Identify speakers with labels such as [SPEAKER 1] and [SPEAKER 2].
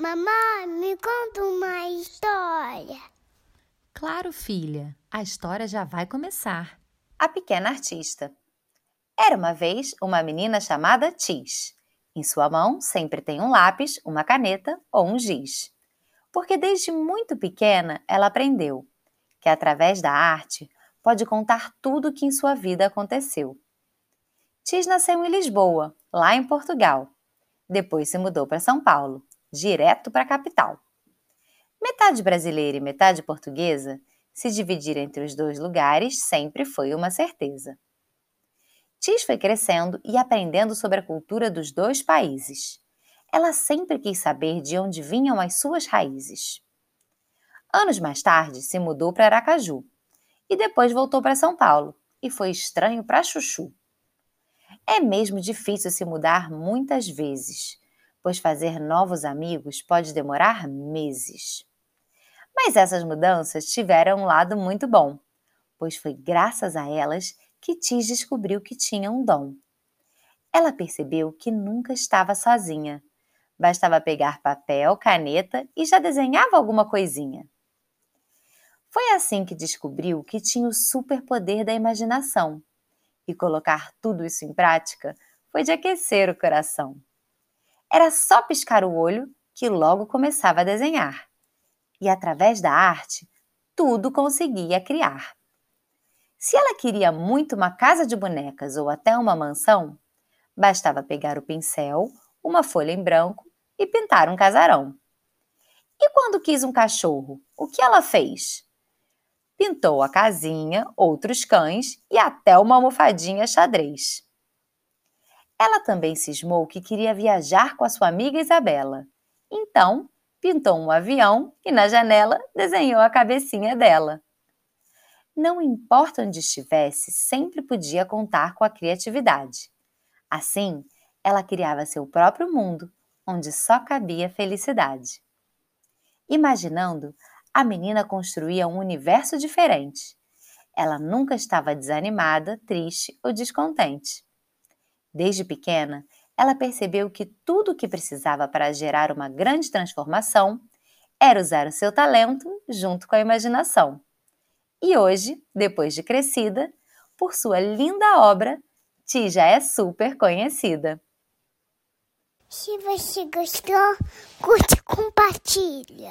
[SPEAKER 1] Mamãe, me conta uma história.
[SPEAKER 2] Claro, filha, a história já vai começar.
[SPEAKER 3] A Pequena Artista. Era uma vez uma menina chamada Tis. Em sua mão sempre tem um lápis, uma caneta ou um giz. Porque desde muito pequena ela aprendeu que através da arte pode contar tudo o que em sua vida aconteceu. Tis nasceu em Lisboa, lá em Portugal. Depois se mudou para São Paulo, direto para a capital. Metade brasileira e metade portuguesa, se dividir entre os dois lugares sempre foi uma certeza. Tis foi crescendo e aprendendo sobre a cultura dos dois países. Ela sempre quis saber de onde vinham as suas raízes. Anos mais tarde, se mudou para Aracaju e depois voltou para São Paulo e foi estranho para Chuchu. É mesmo difícil se mudar muitas vezes, pois fazer novos amigos pode demorar meses. Mas essas mudanças tiveram um lado muito bom, pois foi graças a elas que Tis descobriu que tinha um dom. Ela percebeu que nunca estava sozinha. Bastava pegar papel, caneta e já desenhava alguma coisinha. Foi assim que descobriu que tinha o superpoder da imaginação. E colocar tudo isso em prática foi de aquecer o coração. Era só piscar o olho que logo começava a desenhar. E através da arte, tudo conseguia criar. Se ela queria muito uma casa de bonecas ou até uma mansão, bastava pegar o pincel, uma folha em branco e pintar um casarão. E quando quis um cachorro, o que ela fez? Pintou a casinha, outros cães e até uma almofadinha xadrez. Ela também cismou que queria viajar com a sua amiga Isabela. Então, pintou um avião e na janela desenhou a cabecinha dela. Não importa onde estivesse, sempre podia contar com a criatividade. Assim, ela criava seu próprio mundo, onde só cabia felicidade. Imaginando, a menina construía um universo diferente. Ela nunca estava desanimada, triste ou descontente. Desde pequena, ela percebeu que tudo o que precisava para gerar uma grande transformação era usar o seu talento junto com a imaginação. E hoje, depois de crescida, por sua linda obra, Ti já é super conhecida.
[SPEAKER 1] Se você gostou, curte e compartilha.